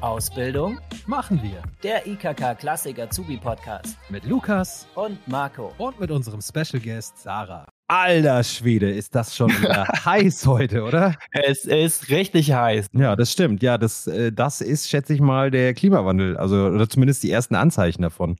Ausbildung machen wir der IKK Klassik Azubi Podcast mit Lukas und Marco. und mit unserem Special Guest Sarah. Alter Schwede, ist das schon wieder heiß heute, oder? Es ist richtig heiß. Ja, das stimmt. Ja, das, äh, das ist, schätze ich mal, der Klimawandel. Also, oder zumindest die ersten Anzeichen davon.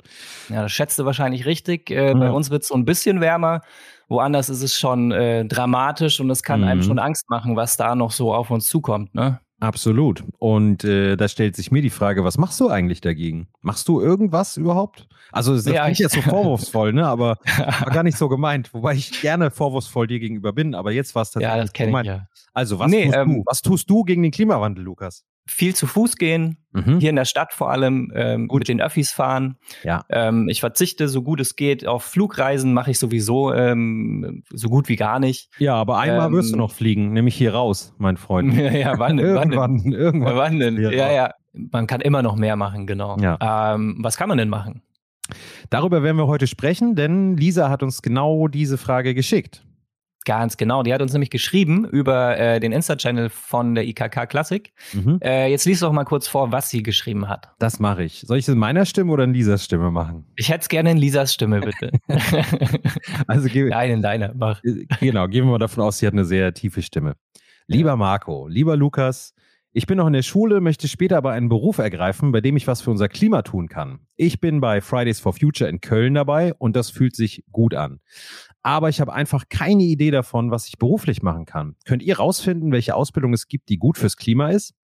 Ja, das schätzt du wahrscheinlich richtig. Äh, Bei Ja. uns wird es so ein bisschen wärmer. Woanders ist es schon äh, dramatisch und es kann einem Mhm. schon Angst machen, was da noch so auf uns zukommt. Ne? Absolut. Und äh, da stellt sich mir die Frage, was machst du eigentlich dagegen? Machst du irgendwas überhaupt? Also das Ja, klingt jetzt so vorwurfsvoll, ne? Aber war gar nicht so gemeint. Wobei ich gerne vorwurfsvoll dir gegenüber bin, aber jetzt war es ja, tatsächlich das kenne ich ja. Also was Nee, tust du? ähm, Was tust du gegen den Klimawandel, Lukas? Viel zu Fuß gehen, Mhm. hier in der Stadt vor allem, ähm, Gut. mit den Öffis fahren. Ja. Ähm, ich verzichte so gut es geht. Auf Flugreisen mache ich sowieso ähm, so gut wie gar nicht. Ja, aber einmal Ähm, wirst du noch fliegen, nämlich hier raus, mein Freund. ja, wann denn? Wann denn? irgendwann, irgendwann. Wann denn? Ja. Ja, ja. Man kann immer noch mehr machen, genau. Ja. Ähm, was kann man denn machen? Darüber werden wir heute sprechen, denn Lisa hat uns genau diese Frage geschickt. Ganz genau. Die hat uns nämlich geschrieben über äh, den Insta-Channel von der IKK Klassik. Mhm. Äh, jetzt liest doch mal kurz vor, was sie geschrieben hat. Das mache ich. Soll ich es in meiner Stimme oder in Lisas Stimme machen? Ich hätte es gerne in Lisas Stimme, bitte. Also gebe Nein, in deiner. Mach. Äh, Genau, gehen wir mal davon aus, sie hat eine sehr tiefe Stimme. Lieber Marco, lieber Lukas, ich bin noch in der Schule, möchte später aber einen Beruf ergreifen, bei dem ich was für unser Klima tun kann. Ich bin bei Fridays for Future in Köln dabei und das fühlt sich gut an. Aber ich habe einfach keine Idee davon, was ich beruflich machen kann. Könnt ihr rausfinden, welche Ausbildung es gibt, die gut fürs Klima ist?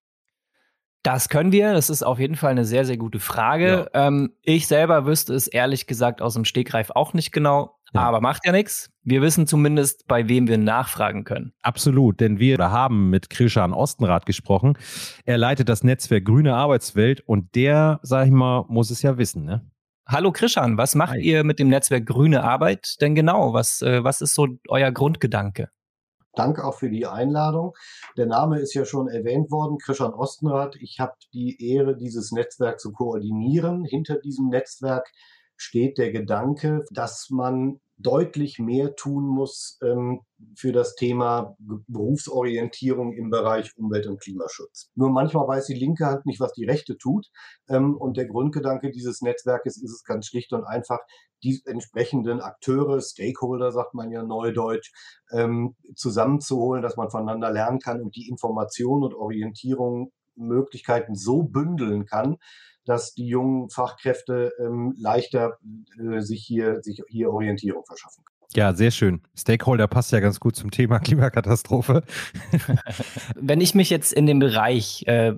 Das können wir. Das ist auf jeden Fall eine sehr, sehr gute Frage. Ähm, ich selber wüsste es ehrlich gesagt aus dem Stegreif auch nicht genau. Ja. Aber macht ja nichts. Wir wissen zumindest, bei wem wir nachfragen können. Absolut, denn wir haben mit Krishan Ostenrath gesprochen. Er leitet das Netzwerk Grüne Arbeitswelt und der, sag ich mal, muss es ja wissen, ne? Hallo Krishan, was macht Hi. ihr mit dem Netzwerk Grüne Arbeit denn genau? Was, äh, was ist so euer Grundgedanke? Danke auch für die Einladung. Der Name ist ja schon erwähnt worden, Christian Ostenrath. Ich habe die Ehre, dieses Netzwerk zu koordinieren. Hinter diesem Netzwerk steht der Gedanke, dass man deutlich mehr tun muss ähm, für das Thema Berufsorientierung im Bereich Umwelt- und Klimaschutz. Nur manchmal weiß die linke Hand nicht, was die rechte tut. Ähm, und der Grundgedanke dieses Netzwerkes ist es ganz schlicht und einfach, die entsprechenden Akteure, Stakeholder sagt man ja neudeutsch, ähm, zusammenzuholen, dass man voneinander lernen kann und die Information und Orientierung Möglichkeiten so bündeln kann, dass die jungen Fachkräfte ähm, leichter äh, sich hier sich hier Orientierung verschaffen können. Ja, sehr schön. Stakeholder passt ja ganz gut zum Thema Klimakatastrophe. Wenn ich mich jetzt in den Bereich äh,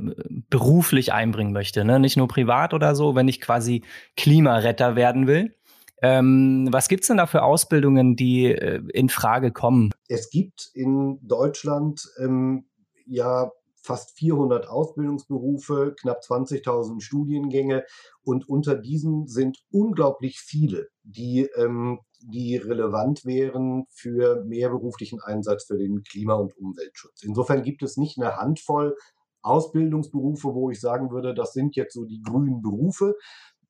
beruflich einbringen möchte, ne, nicht nur privat oder so, wenn ich quasi Klimaretter werden will, ähm, was gibt's denn da für Ausbildungen, die äh, in Frage kommen? Es gibt in Deutschland ähm, ja fast 400 Ausbildungsberufe, knapp 20.000 Studiengänge und unter diesen sind unglaublich viele, die, ähm, die relevant wären für mehr beruflichen Einsatz für den Klima- und Umweltschutz. Insofern gibt es nicht eine Handvoll Ausbildungsberufe, wo ich sagen würde, das sind jetzt so die grünen Berufe.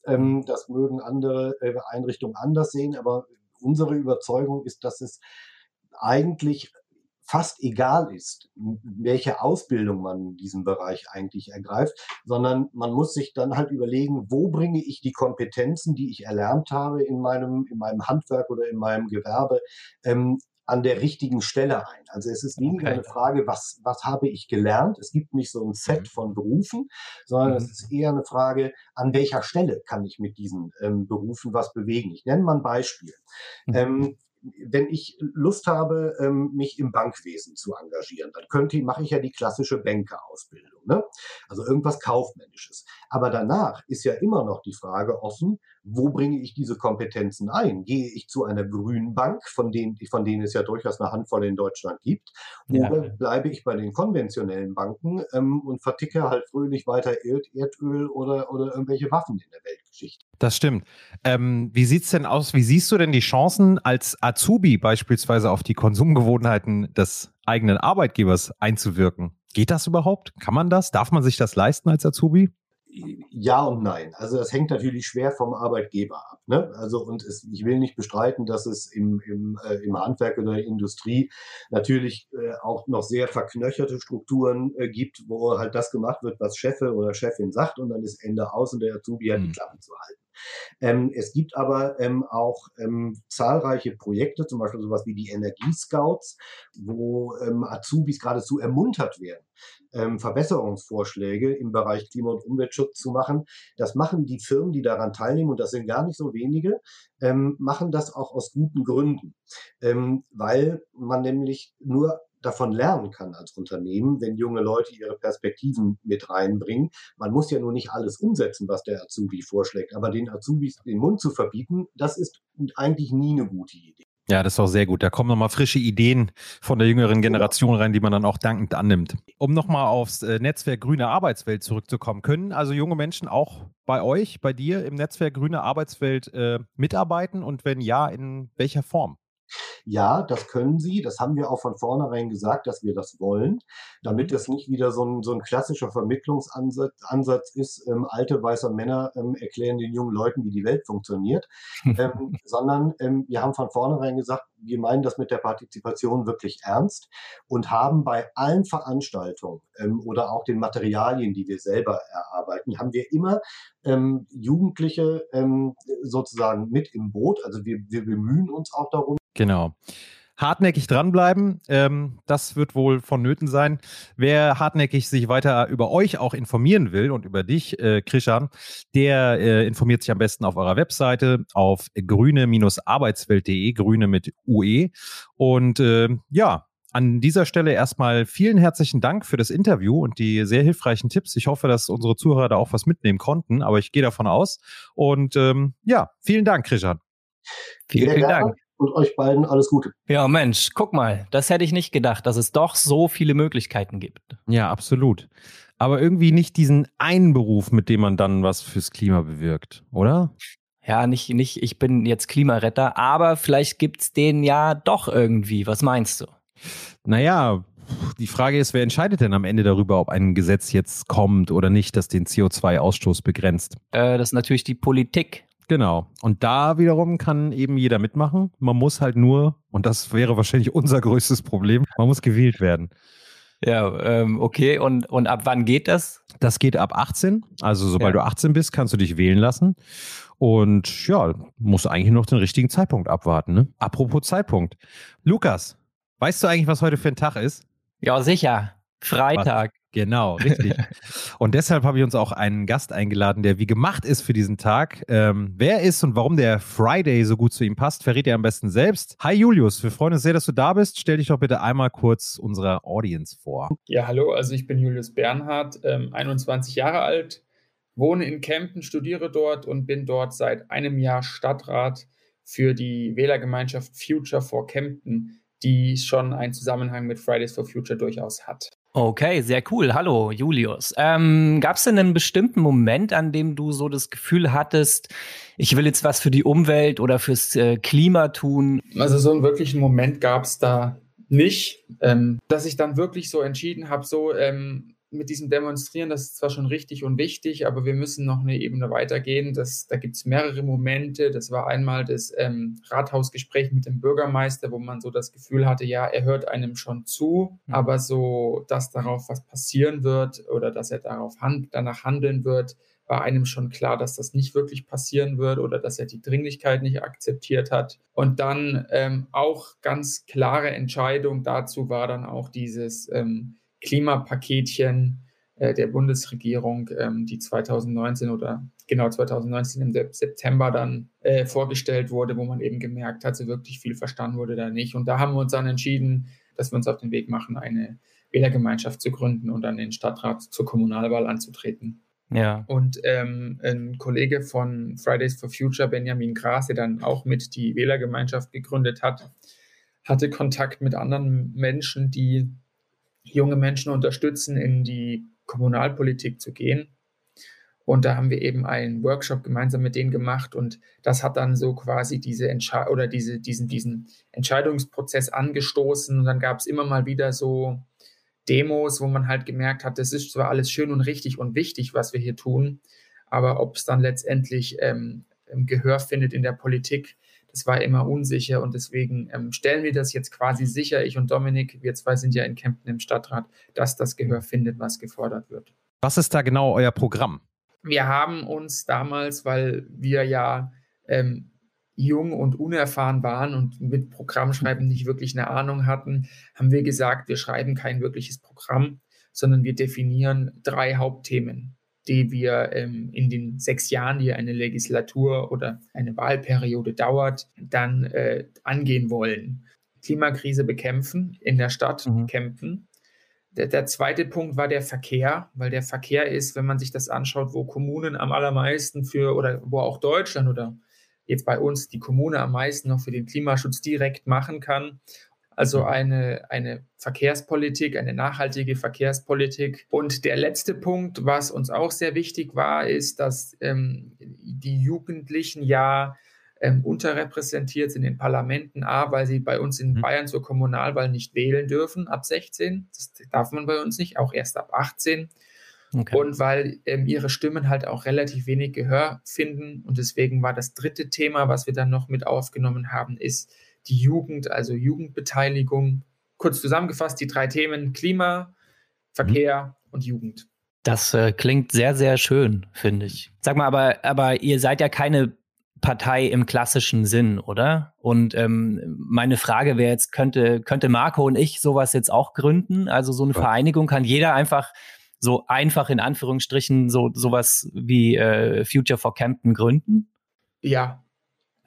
Ähm, das mögen andere äh, Einrichtungen anders sehen, aber unsere Überzeugung ist, dass es eigentlich fast egal ist, welche Ausbildung man in diesem Bereich eigentlich ergreift, sondern man muss sich dann halt überlegen, wo bringe ich die Kompetenzen, die ich erlernt habe in meinem, in meinem Handwerk oder in meinem Gewerbe, ähm, an der richtigen Stelle ein. Also es ist weniger Okay. eine Frage, was, was habe ich gelernt? Es gibt nicht so ein Set von Berufen, sondern Mhm. es ist eher eine Frage, an welcher Stelle kann ich mit diesen ähm, Berufen was bewegen? Ich nenne mal ein Beispiel. Mhm. Ähm, wenn ich Lust habe, ähm, mich im Bankwesen zu engagieren, dann könnte, mache ich ja die klassische Bankerausbildung, ne? Also irgendwas Kaufmännisches. Aber danach ist ja immer noch die Frage offen, wo bringe ich diese Kompetenzen ein? Gehe ich zu einer grünen Bank, von denen, von denen es ja durchaus eine Handvoll in Deutschland gibt, Ja. oder bleibe ich bei den konventionellen Banken ähm, und verticke halt fröhlich weiter Erd, Erdöl oder, oder irgendwelche Waffen in der Weltgeschichte? Das stimmt. Ähm, wie sieht's denn aus? Wie siehst du denn die Chancen als Azubi beispielsweise auf die Konsumgewohnheiten des eigenen Arbeitgebers einzuwirken? Geht das überhaupt? Kann man das? Darf man sich das leisten als Azubi? Ja und nein. Also das hängt natürlich schwer vom Arbeitgeber ab. Ne? Also und es, ich will nicht bestreiten, dass es im, im, äh, im Handwerk oder der Industrie natürlich äh, auch noch sehr verknöcherte Strukturen äh, gibt, wo halt das gemacht wird, was Chefe oder Chefin sagt und dann ist Ende aus und der Azubi hat die mhm. Klappen zu halten. Ähm, es gibt aber ähm, auch ähm, zahlreiche Projekte, zum Beispiel sowas wie die Energiescouts, wo ähm, Azubis geradezu ermuntert werden, ähm, Verbesserungsvorschläge im Bereich Klima- und Umweltschutz zu machen. Das machen die Firmen, die daran teilnehmen, und das sind gar nicht so wenige, ähm, machen das auch aus guten Gründen, weil man nämlich nur davon lernen kann als Unternehmen, wenn junge Leute ihre Perspektiven mit reinbringen. Man muss ja nur nicht alles umsetzen, was der Azubi vorschlägt, aber den Azubis den Mund zu verbieten, das ist eigentlich nie eine gute Idee. Ja, das ist auch sehr gut. Da kommen nochmal frische Ideen von der jüngeren Generation rein, die man dann auch dankend annimmt. Um nochmal aufs äh, Netzwerk Grüne Arbeitswelt zurückzukommen, können also junge Menschen auch bei euch, bei dir im Netzwerk Grüne Arbeitswelt äh, mitarbeiten und wenn ja, in welcher Form? Ja, das können sie. Das haben wir auch von vornherein gesagt, dass wir das wollen, damit es nicht wieder so ein, so ein klassischer Vermittlungsansatz Ansatz ist, ähm, alte weiße Männer ähm, erklären den jungen Leuten, wie die Welt funktioniert, ähm, sondern ähm, wir haben von vornherein gesagt, wir meinen das mit der Partizipation wirklich ernst und haben bei allen Veranstaltungen ähm, oder auch den Materialien, die wir selber erarbeiten, haben wir immer ähm, Jugendliche sozusagen mit im Boot. Also wir, wir bemühen uns auch darum. Genau hartnäckig dranbleiben. Ähm, das wird wohl vonnöten sein. Wer hartnäckig sich weiter über euch auch informieren will und über dich, äh, Krishan, der äh, informiert sich am besten auf eurer Webseite auf grüne-arbeitswelt.de, grüne mit UE. Und äh, ja, an dieser Stelle erstmal vielen herzlichen Dank für das Interview und die sehr hilfreichen Tipps. Ich hoffe, dass unsere Zuhörer da auch was mitnehmen konnten, aber ich gehe davon aus. Und ähm, ja, vielen Dank, Krishan. Vielen, vielen Dank und euch beiden alles Gute. Ja, Mensch, guck mal, das hätte ich nicht gedacht, dass es doch so viele Möglichkeiten gibt. Ja, absolut. Aber irgendwie nicht diesen einen Beruf, mit dem man dann was fürs Klima bewirkt, oder? Ja, nicht, nicht, ich bin jetzt Klimaretter, aber vielleicht gibt's den ja doch irgendwie. Was meinst du? Naja, die Frage ist, wer entscheidet denn am Ende darüber, ob ein Gesetz jetzt kommt oder nicht, das den CO2-Ausstoß begrenzt? Äh, das ist natürlich die Politik. Genau. Und da wiederum kann eben jeder mitmachen. Man muss halt nur, und das wäre wahrscheinlich unser größtes Problem, man muss gewählt werden. Ja, ähm, okay. Und, und ab wann geht das? Das geht ab 18. Also sobald ja. du 18 bist, kannst du dich wählen lassen. Und ja, musst eigentlich noch den richtigen Zeitpunkt abwarten. Ne? Apropos Zeitpunkt. Lukas, weißt du eigentlich, was heute für ein Tag ist? Ja, sicher. Freitag. Genau, richtig. und deshalb habe ich uns auch einen Gast eingeladen, der wie gemacht ist für diesen Tag. Ähm, wer ist und warum der Friday so gut zu ihm passt, verrät er am besten selbst. Hi Julius, wir freuen uns sehr, dass du da bist. Stell dich doch bitte einmal kurz unserer Audience vor. Ja, hallo, also ich bin Julius Bernhard, ähm, 21 Jahre alt, wohne in Kempten, studiere dort und bin dort seit einem Jahr Stadtrat für die Wählergemeinschaft Future for Kempten, die schon einen Zusammenhang mit Fridays for Future durchaus hat. Okay, sehr cool. Hallo, Julius. Ähm, Gab es denn einen bestimmten Moment, an dem du so das Gefühl hattest, ich will jetzt was für die Umwelt oder fürs äh, Klima tun? Also so einen wirklichen Moment gab es da nicht, ähm, dass ich dann wirklich so entschieden habe, so ähm, mit diesem Demonstrieren, das ist zwar schon richtig und wichtig, aber wir müssen noch eine Ebene weitergehen. Das, da gibt es mehrere Momente. Das war einmal das ähm, Rathausgespräch mit dem Bürgermeister, wo man so das Gefühl hatte, ja, er hört einem schon zu, mhm. aber so, dass darauf was passieren wird oder dass er darauf hand, danach handeln wird, war einem schon klar, dass das nicht wirklich passieren wird oder dass er die Dringlichkeit nicht akzeptiert hat. Und dann ähm, auch ganz klare Entscheidung dazu war dann auch dieses ähm, Klimapaketchen äh, der Bundesregierung, ähm, die 2019 oder genau 2019 im September dann äh, vorgestellt wurde, wo man eben gemerkt hat, so wirklich viel verstanden wurde da nicht. Und da haben wir uns dann entschieden, dass wir uns auf den Weg machen, eine Wählergemeinschaft zu gründen und dann den Stadtrat zur Kommunalwahl anzutreten. Ja. Und ähm, ein Kollege von Fridays for Future, Benjamin Gras, der dann auch mit die Wählergemeinschaft gegründet hat, hatte Kontakt mit anderen Menschen, die junge Menschen unterstützen, in die Kommunalpolitik zu gehen. Und da haben wir eben einen Workshop gemeinsam mit denen gemacht und das hat dann so quasi diese Entsche oder diese, diesen, diesen Entscheidungsprozess angestoßen. Und dann gab es immer mal wieder so Demos, wo man halt gemerkt hat, das ist zwar alles schön und richtig und wichtig, was wir hier tun, aber ob es dann letztendlich ähm, Gehör findet in der Politik, das war immer unsicher und deswegen ähm, stellen wir das jetzt quasi sicher, ich und Dominik, wir zwei sind ja in Kempten im Stadtrat, dass das Gehör findet, was gefordert wird. Was ist da genau euer Programm? Wir haben uns damals, weil wir ja ähm, jung und unerfahren waren und mit Programmschreiben nicht wirklich eine Ahnung hatten, haben wir gesagt, wir schreiben kein wirkliches Programm, sondern wir definieren drei Hauptthemen die wir ähm, in den sechs Jahren, die eine Legislatur oder eine Wahlperiode dauert, dann äh, angehen wollen. Klimakrise bekämpfen, in der Stadt mhm. kämpfen. Der, der, zweite Punkt war der Verkehr, weil der Verkehr ist, wenn man sich das anschaut, wo Kommunen am allermeisten für oder wo auch Deutschland oder jetzt bei uns die Kommune am meisten noch für den Klimaschutz direkt machen kann also eine, eine Verkehrspolitik, eine nachhaltige Verkehrspolitik. Und der letzte Punkt, was uns auch sehr wichtig war, ist, dass ähm, die Jugendlichen ja ähm, unterrepräsentiert sind in Parlamenten. A, weil sie bei uns in mhm. Bayern zur Kommunalwahl nicht wählen dürfen ab 16. Das darf man bei uns nicht, auch erst ab 18. Okay. Und weil ähm, ihre Stimmen halt auch relativ wenig Gehör finden. Und deswegen war das dritte Thema, was wir dann noch mit aufgenommen haben, ist die Jugend, also Jugendbeteiligung. Kurz zusammengefasst, die drei Themen Klima, Verkehr mhm. und Jugend. Das äh, klingt sehr, sehr schön, finde ich. Sag mal, aber, aber ihr seid ja keine Partei im klassischen Sinn, oder? Und ähm, meine Frage wäre jetzt, könnte, könnte Marco und ich sowas jetzt auch gründen? Also so eine ja. Vereinigung kann jeder einfach so einfach in Anführungsstrichen so sowas wie äh, Future for Campton gründen? Ja,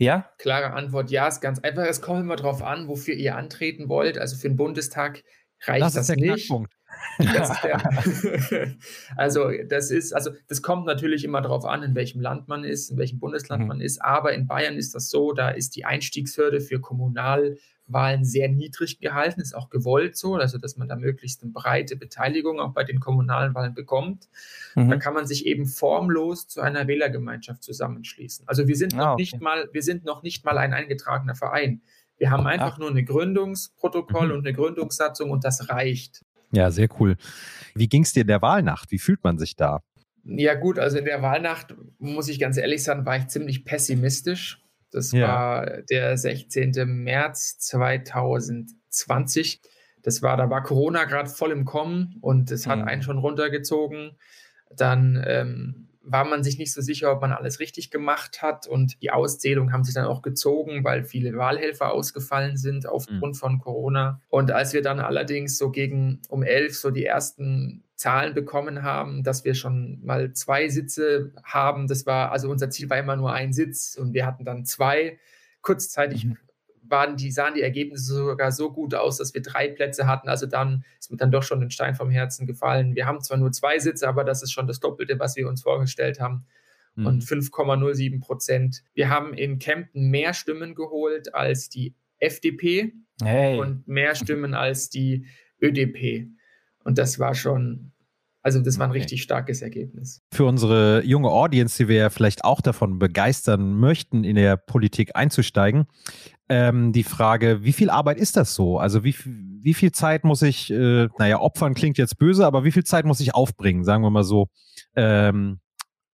ja? Klare Antwort, ja, ist ganz einfach. Es kommt immer darauf an, wofür ihr antreten wollt. Also für den Bundestag reicht das, das ist der nicht. Knackpunkt. Das der, also das ist, also das kommt natürlich immer darauf an, in welchem Land man ist, in welchem Bundesland mhm. man ist. Aber in Bayern ist das so, da ist die Einstiegshürde für Kommunal- Wahlen sehr niedrig gehalten, ist auch gewollt so, also dass man da möglichst eine breite Beteiligung auch bei den kommunalen Wahlen bekommt. Mhm. Da kann man sich eben formlos zu einer Wählergemeinschaft zusammenschließen. Also wir sind ah, noch okay. nicht mal, wir sind noch nicht mal ein eingetragener Verein. Wir haben einfach Ach. nur ein Gründungsprotokoll mhm. und eine Gründungssatzung und das reicht. Ja, sehr cool. Wie ging es dir in der Wahlnacht? Wie fühlt man sich da? Ja, gut, also in der Wahlnacht, muss ich ganz ehrlich sagen, war ich ziemlich pessimistisch. Das ja. war der 16. März 2020. Das war, da war Corona gerade voll im Kommen und es hat mhm. einen schon runtergezogen. Dann ähm, war man sich nicht so sicher, ob man alles richtig gemacht hat und die Auszählungen haben sich dann auch gezogen, weil viele Wahlhelfer ausgefallen sind aufgrund mhm. von Corona. Und als wir dann allerdings so gegen um elf so die ersten Zahlen bekommen haben, dass wir schon mal zwei Sitze haben, das war, also unser Ziel war immer nur ein Sitz und wir hatten dann zwei. Kurzzeitig mhm waren die, sahen die Ergebnisse sogar so gut aus, dass wir drei Plätze hatten. Also dann ist mir dann doch schon ein Stein vom Herzen gefallen. Wir haben zwar nur zwei Sitze, aber das ist schon das Doppelte, was wir uns vorgestellt haben. Mhm. Und 5,07 Prozent. Wir haben in Kempten mehr Stimmen geholt als die FDP hey. und mehr Stimmen als die ÖDP. Und das war schon also das war ein okay. richtig starkes Ergebnis. Für unsere junge Audience, die wir ja vielleicht auch davon begeistern möchten, in der Politik einzusteigen, ähm, die Frage, wie viel Arbeit ist das so? Also wie, wie viel Zeit muss ich, äh, naja, opfern klingt jetzt böse, aber wie viel Zeit muss ich aufbringen, sagen wir mal so, ähm,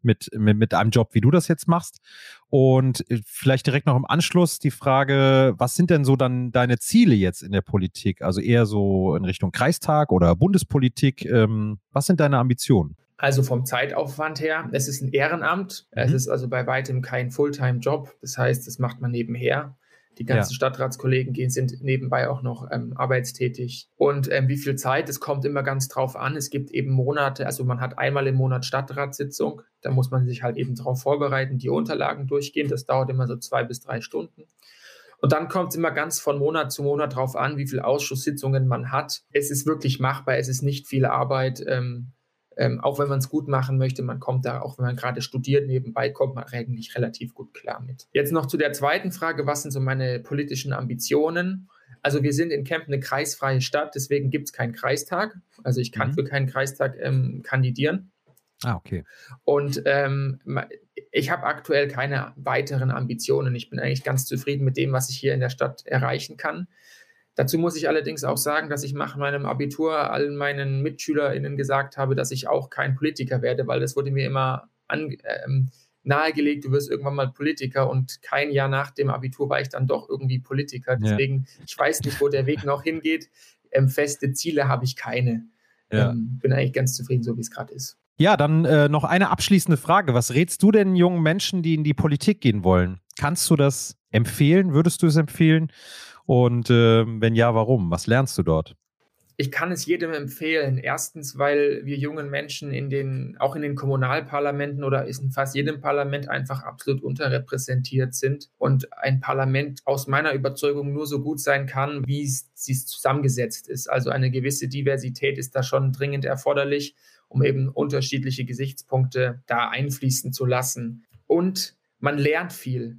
mit, mit, mit einem Job, wie du das jetzt machst? Und äh, vielleicht direkt noch im Anschluss die Frage, was sind denn so dann deine Ziele jetzt in der Politik? Also eher so in Richtung Kreistag oder Bundespolitik. Ähm, was sind deine Ambitionen? Also vom Zeitaufwand her, es ist ein Ehrenamt. Mhm. Es ist also bei weitem kein Fulltime-Job. Das heißt, das macht man nebenher. Die ganzen ja. Stadtratskollegen gehen, sind nebenbei auch noch ähm, arbeitstätig. Und ähm, wie viel Zeit, es kommt immer ganz drauf an. Es gibt eben Monate, also man hat einmal im Monat Stadtratssitzung. Da muss man sich halt eben darauf vorbereiten, die Unterlagen durchgehen. Das dauert immer so zwei bis drei Stunden. Und dann kommt es immer ganz von Monat zu Monat drauf an, wie viele Ausschusssitzungen man hat. Es ist wirklich machbar, es ist nicht viel Arbeit. Ähm, ähm, auch wenn man es gut machen möchte, man kommt da, auch wenn man gerade studiert, nebenbei kommt man eigentlich relativ gut klar mit. Jetzt noch zu der zweiten Frage, was sind so meine politischen Ambitionen? Also wir sind in Kempten eine kreisfreie Stadt, deswegen gibt es keinen Kreistag. Also ich kann mhm. für keinen Kreistag ähm, kandidieren. Ah, okay. Und ähm, ich habe aktuell keine weiteren Ambitionen. Ich bin eigentlich ganz zufrieden mit dem, was ich hier in der Stadt erreichen kann. Dazu muss ich allerdings auch sagen, dass ich nach meinem Abitur allen meinen MitschülerInnen gesagt habe, dass ich auch kein Politiker werde, weil das wurde mir immer an, ähm, nahegelegt, du wirst irgendwann mal Politiker und kein Jahr nach dem Abitur war ich dann doch irgendwie Politiker. Deswegen, ja. ich weiß nicht, wo der Weg noch hingeht. Ähm, feste Ziele habe ich keine. Ja. Ähm, bin eigentlich ganz zufrieden, so wie es gerade ist. Ja, dann äh, noch eine abschließende Frage. Was rätst du denn jungen Menschen, die in die Politik gehen wollen? Kannst du das empfehlen? Würdest du es empfehlen? Und äh, wenn ja, warum? Was lernst du dort? Ich kann es jedem empfehlen. Erstens, weil wir jungen Menschen in den, auch in den Kommunalparlamenten oder in fast jedem Parlament einfach absolut unterrepräsentiert sind und ein Parlament aus meiner Überzeugung nur so gut sein kann, wie es, es zusammengesetzt ist. Also eine gewisse Diversität ist da schon dringend erforderlich, um eben unterschiedliche Gesichtspunkte da einfließen zu lassen. Und man lernt viel.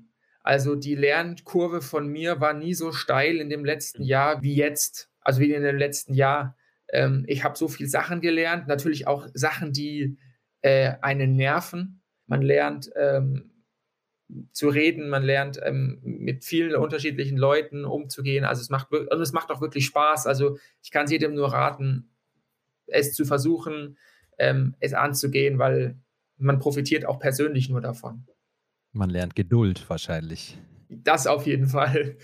Also die Lernkurve von mir war nie so steil in dem letzten Jahr wie jetzt, also wie in dem letzten Jahr. Ähm, ich habe so viele Sachen gelernt, natürlich auch Sachen, die äh, einen nerven. Man lernt ähm, zu reden, man lernt ähm, mit vielen unterschiedlichen Leuten umzugehen. Also es macht und es macht auch wirklich Spaß. Also ich kann es jedem nur raten, es zu versuchen, ähm, es anzugehen, weil man profitiert auch persönlich nur davon. Man lernt Geduld wahrscheinlich. Das auf jeden Fall.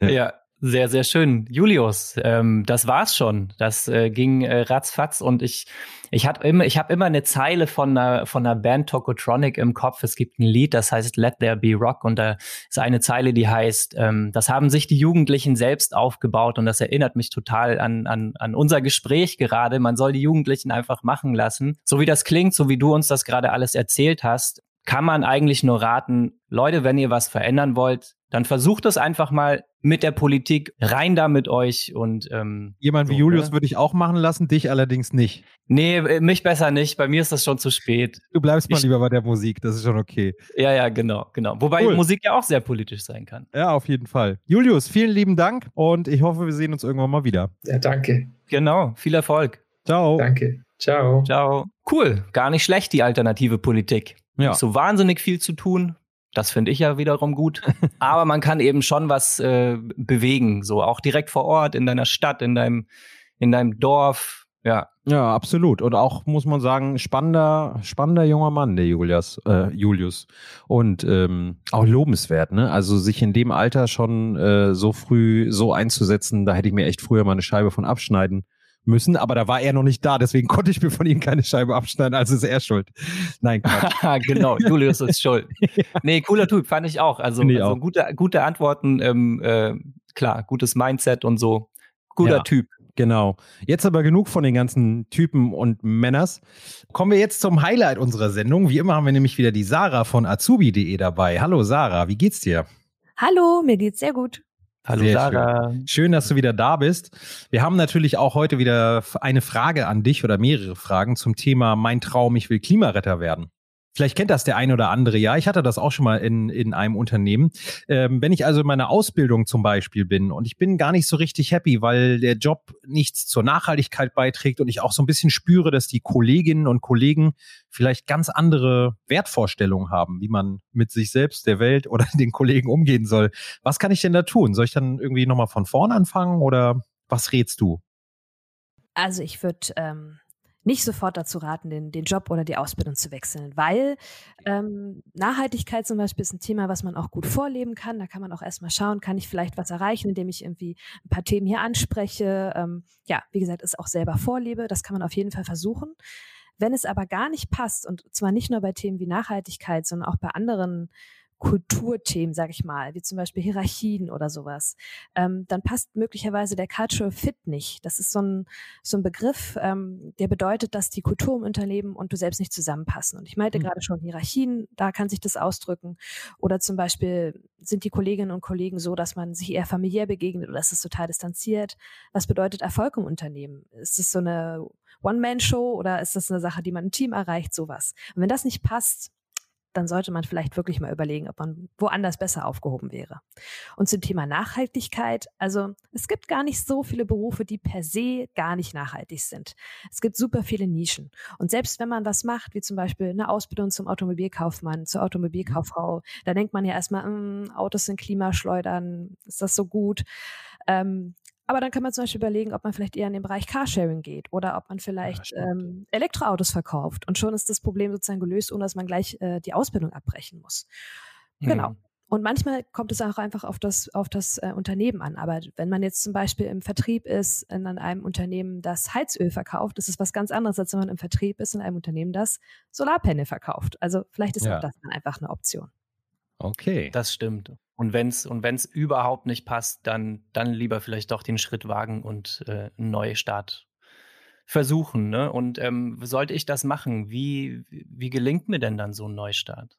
Ja, sehr, sehr schön. Julius, ähm, das war's schon. Das äh, ging äh, ratzfatz und ich, ich habe immer, ich habe immer eine Zeile von einer, von einer Band Tokotronic im Kopf. Es gibt ein Lied, das heißt Let There Be Rock und da ist eine Zeile, die heißt, ähm, das haben sich die Jugendlichen selbst aufgebaut und das erinnert mich total an, an, an unser Gespräch gerade. Man soll die Jugendlichen einfach machen lassen. So wie das klingt, so wie du uns das gerade alles erzählt hast, kann man eigentlich nur raten, Leute, wenn ihr was verändern wollt, dann versucht es einfach mal mit der Politik rein da mit euch und ähm, jemand so, wie Julius ne? würde ich auch machen lassen, dich allerdings nicht. Nee, äh, mich besser nicht. Bei mir ist das schon zu spät. Du bleibst mal ich, lieber bei der Musik, das ist schon okay. Ja, ja, genau, genau. Wobei cool. Musik ja auch sehr politisch sein kann. Ja, auf jeden Fall. Julius, vielen lieben Dank und ich hoffe, wir sehen uns irgendwann mal wieder. Ja, danke. Genau, viel Erfolg. Ciao. Danke. Ciao. Ciao. Cool, gar nicht schlecht die alternative Politik. Ja. Nicht so wahnsinnig viel zu tun. Das finde ich ja wiederum gut. Aber man kann eben schon was äh, bewegen, so auch direkt vor Ort, in deiner Stadt, in deinem, in deinem Dorf. Ja. Ja, absolut. Und auch, muss man sagen, spannender, spannender junger Mann, der Julius. Äh, Julius. Und ähm, auch lobenswert, ne? Also sich in dem Alter schon äh, so früh so einzusetzen, da hätte ich mir echt früher mal eine Scheibe von abschneiden müssen, aber da war er noch nicht da, deswegen konnte ich mir von ihm keine Scheibe abschneiden, also ist er schuld. Nein, Quatsch. genau, Julius ist schuld. ja. Nee, cooler Typ, fand ich auch. Also, ich also auch. Gute, gute Antworten, ähm, äh, klar, gutes Mindset und so. Guter ja. Typ. Genau. Jetzt aber genug von den ganzen Typen und Männers. Kommen wir jetzt zum Highlight unserer Sendung. Wie immer haben wir nämlich wieder die Sarah von azubi.de dabei. Hallo Sarah, wie geht's dir? Hallo, mir geht's sehr gut. Hallo Sehr Sarah. Schön. schön, dass du wieder da bist. Wir haben natürlich auch heute wieder eine Frage an dich oder mehrere Fragen zum Thema Mein Traum, ich will Klimaretter werden. Vielleicht kennt das der eine oder andere ja. Ich hatte das auch schon mal in, in einem Unternehmen. Ähm, wenn ich also in meiner Ausbildung zum Beispiel bin und ich bin gar nicht so richtig happy, weil der Job nichts zur Nachhaltigkeit beiträgt und ich auch so ein bisschen spüre, dass die Kolleginnen und Kollegen vielleicht ganz andere Wertvorstellungen haben, wie man mit sich selbst, der Welt oder den Kollegen umgehen soll. Was kann ich denn da tun? Soll ich dann irgendwie nochmal von vorn anfangen oder was rätst du? Also ich würde ähm, nicht sofort dazu raten, den, den Job oder die Ausbildung zu wechseln, weil ähm, Nachhaltigkeit zum Beispiel ist ein Thema, was man auch gut vorleben kann. Da kann man auch erstmal schauen, kann ich vielleicht was erreichen, indem ich irgendwie ein paar Themen hier anspreche. Ähm, ja, wie gesagt, es auch selber vorlebe. Das kann man auf jeden Fall versuchen. Wenn es aber gar nicht passt, und zwar nicht nur bei Themen wie Nachhaltigkeit, sondern auch bei anderen Kulturthemen, sag ich mal, wie zum Beispiel Hierarchien oder sowas, ähm, dann passt möglicherweise der Cultural Fit nicht. Das ist so ein, so ein Begriff, ähm, der bedeutet, dass die Kultur im Unternehmen und du selbst nicht zusammenpassen. Und ich meinte mhm. gerade schon Hierarchien, da kann sich das ausdrücken. Oder zum Beispiel sind die Kolleginnen und Kollegen so, dass man sich eher familiär begegnet oder ist es total distanziert. Was bedeutet Erfolg im Unternehmen? Ist es so eine One-Man-Show oder ist das eine Sache, die man im Team erreicht? Sowas. Und wenn das nicht passt, dann sollte man vielleicht wirklich mal überlegen, ob man woanders besser aufgehoben wäre. Und zum Thema Nachhaltigkeit, also es gibt gar nicht so viele Berufe, die per se gar nicht nachhaltig sind. Es gibt super viele Nischen. Und selbst wenn man das macht, wie zum Beispiel eine Ausbildung zum Automobilkaufmann, zur Automobilkauffrau, da denkt man ja erstmal, hm, Autos sind Klimaschleudern, ist das so gut? Ähm, Aber dann kann man zum Beispiel überlegen, ob man vielleicht eher in den Bereich Carsharing geht oder ob man vielleicht Ja, ähm, Elektroautos verkauft. Und schon ist das Problem sozusagen gelöst, ohne dass man gleich äh, die Ausbildung abbrechen muss. Genau. Mhm. Und manchmal kommt es auch einfach auf das, auf das äh, Unternehmen an. Aber wenn man jetzt zum Beispiel im Vertrieb ist, in einem Unternehmen, das Heizöl verkauft, ist es was ganz anderes, als wenn man im Vertrieb ist, in einem Unternehmen, das Solarpanel verkauft. Also vielleicht ist Ja. auch das dann einfach eine Option. Okay. Das stimmt. Und wenn es und wenn's überhaupt nicht passt, dann, dann lieber vielleicht doch den Schritt wagen und äh, einen Neustart versuchen. Ne? Und ähm, sollte ich das machen? Wie, wie gelingt mir denn dann so ein Neustart?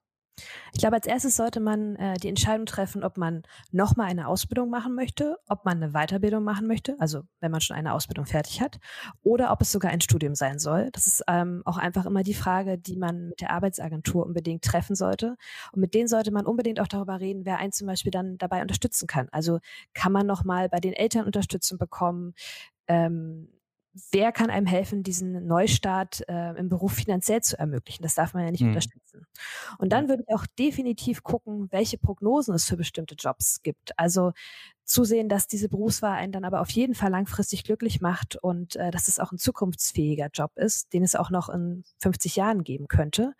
Ich glaube, als erstes sollte man äh, die Entscheidung treffen, ob man nochmal eine Ausbildung machen möchte, ob man eine Weiterbildung machen möchte, also wenn man schon eine Ausbildung fertig hat, oder ob es sogar ein Studium sein soll. Das ist ähm, auch einfach immer die Frage, die man mit der Arbeitsagentur unbedingt treffen sollte. Und mit denen sollte man unbedingt auch darüber reden, wer einen zum Beispiel dann dabei unterstützen kann. Also kann man nochmal bei den Eltern Unterstützung bekommen? Ähm, wer kann einem helfen, diesen Neustart äh, im Beruf finanziell zu ermöglichen? Das darf man ja nicht Hm. unterstützen. Und dann würde ich auch definitiv gucken, welche Prognosen es für bestimmte Jobs gibt. Also zusehen, dass diese Berufswahl einen dann aber auf jeden Fall langfristig glücklich macht und äh, dass es auch ein zukunftsfähiger Job ist, den es auch noch in 50 Jahren geben könnte.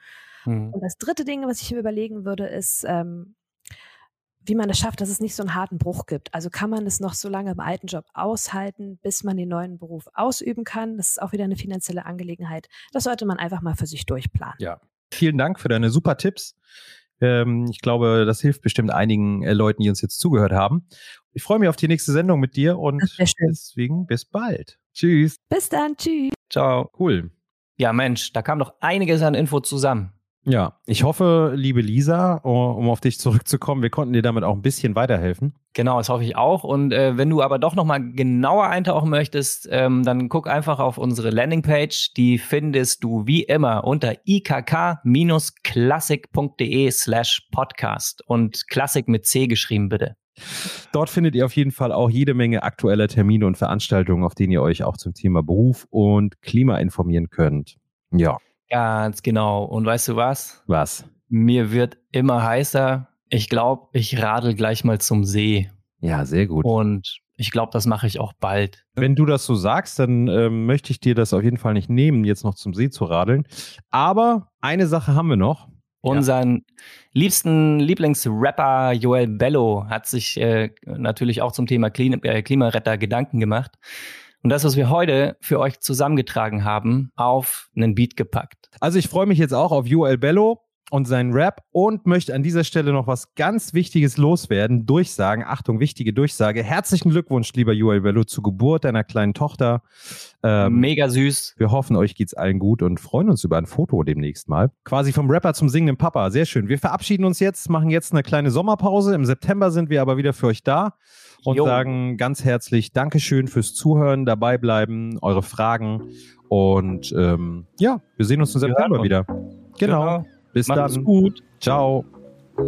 Hm. Und das dritte Ding, was ich mir überlegen würde, ist, ähm, wie man es schafft, dass es nicht so einen harten Bruch gibt. Also kann man es noch so lange im alten Job aushalten, bis man den neuen Beruf ausüben kann. Das ist auch wieder eine finanzielle Angelegenheit. Das sollte man einfach mal für sich durchplanen. Ja. Vielen Dank für deine super Tipps. Ähm, ich glaube, das hilft bestimmt einigen äh, Leuten, die uns jetzt zugehört haben. Ich freue mich auf die nächste Sendung mit dir und deswegen bis bald. Tschüss. Bis dann, tschüss. Ciao. Cool. Ja, Mensch, da kam doch einiges an Info zusammen. Ja, ich hoffe, liebe Lisa, um auf dich zurückzukommen, wir konnten dir damit auch ein bisschen weiterhelfen. Genau, das hoffe ich auch. Und äh, wenn du aber doch noch mal genauer eintauchen möchtest, ähm, dann guck einfach auf unsere Landingpage. Die findest du wie immer unter ikk-klassik.de slash podcast und Klassik mit C geschrieben bitte. Dort findet ihr auf jeden Fall auch jede Menge aktueller Termine und Veranstaltungen, auf denen ihr euch auch zum Thema Beruf und Klima informieren könnt. Ja, Ganz genau. Und weißt du was? was? Mir wird immer heißer. Ich glaube, ich radel gleich mal zum See. Ja, sehr gut. Und ich glaube, das mache ich auch bald. Wenn du das so sagst, dann ähm, möchte ich dir das auf jeden Fall nicht nehmen, jetzt noch zum See zu radeln. Aber eine Sache haben wir noch. Unseren liebsten Lieblingsrapper Joel Bello hat sich äh, natürlich auch zum Thema Klima, äh, Klimaretter Gedanken gemacht. Und das, was wir heute für euch zusammengetragen haben, auf einen Beat gepackt. Also ich freue mich jetzt auch auf Joel Bello und seinen Rap und möchte an dieser Stelle noch was ganz Wichtiges loswerden. Durchsagen, Achtung, wichtige Durchsage. Herzlichen Glückwunsch, lieber Joel Bello, zur Geburt deiner kleinen Tochter. Ähm, Mega süß. wir hoffen, euch geht's allen gut und freuen uns über ein Foto demnächst mal. Quasi vom Rapper zum singenden Papa. Sehr schön. Wir verabschieden uns jetzt, machen jetzt eine kleine Sommerpause. Im September sind wir aber wieder für euch da und Jo. sagen ganz herzlich Dankeschön fürs Zuhören, dabei bleiben, eure Fragen und ähm, ja, wir sehen uns im September wieder. Genau. Bis Macht's dann. gut. Ciao.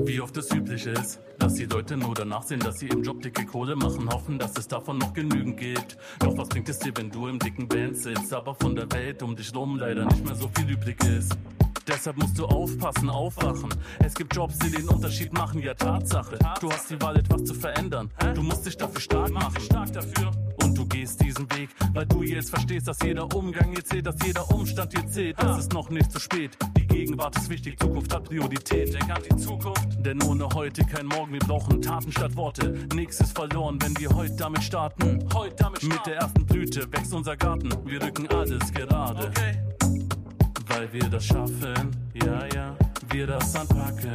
Wie oft es üblich ist, dass die Leute nur danach sehen, dass sie im Job dicke Kohle machen, hoffen, dass es davon noch genügend gibt. Doch was bringt es dir, wenn du im dicken Band sitzt, aber von der Welt um dich rum leider nicht mehr so viel übrig ist? Deshalb musst du aufpassen, aufwachen. Es gibt Jobs, die den Unterschied machen, ja Tatsache. Du hast die Wahl, etwas zu verändern. Du musst dich dafür stark machen. Stark dafür. Und du gehst diesen Weg, weil du jetzt verstehst, dass jeder Umgang hier zählt, dass jeder Umstand hier zählt. Es ist noch nicht zu spät. Die Gegenwart ist wichtig, Zukunft hat Priorität. Denk an die Zukunft, denn ohne heute kein Morgen. Wir brauchen Taten statt Worte. Nichts ist verloren, wenn wir heute damit starten. Heute damit starten. Mit der ersten Blüte wächst unser Garten. Wir rücken alles gerade. Okay. Weil wir das schaffen, ja, ja. Wir das anpacken,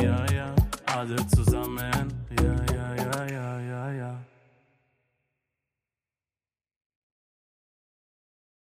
ja, ja. Alle zusammen, ja, ja, ja, ja, ja, ja.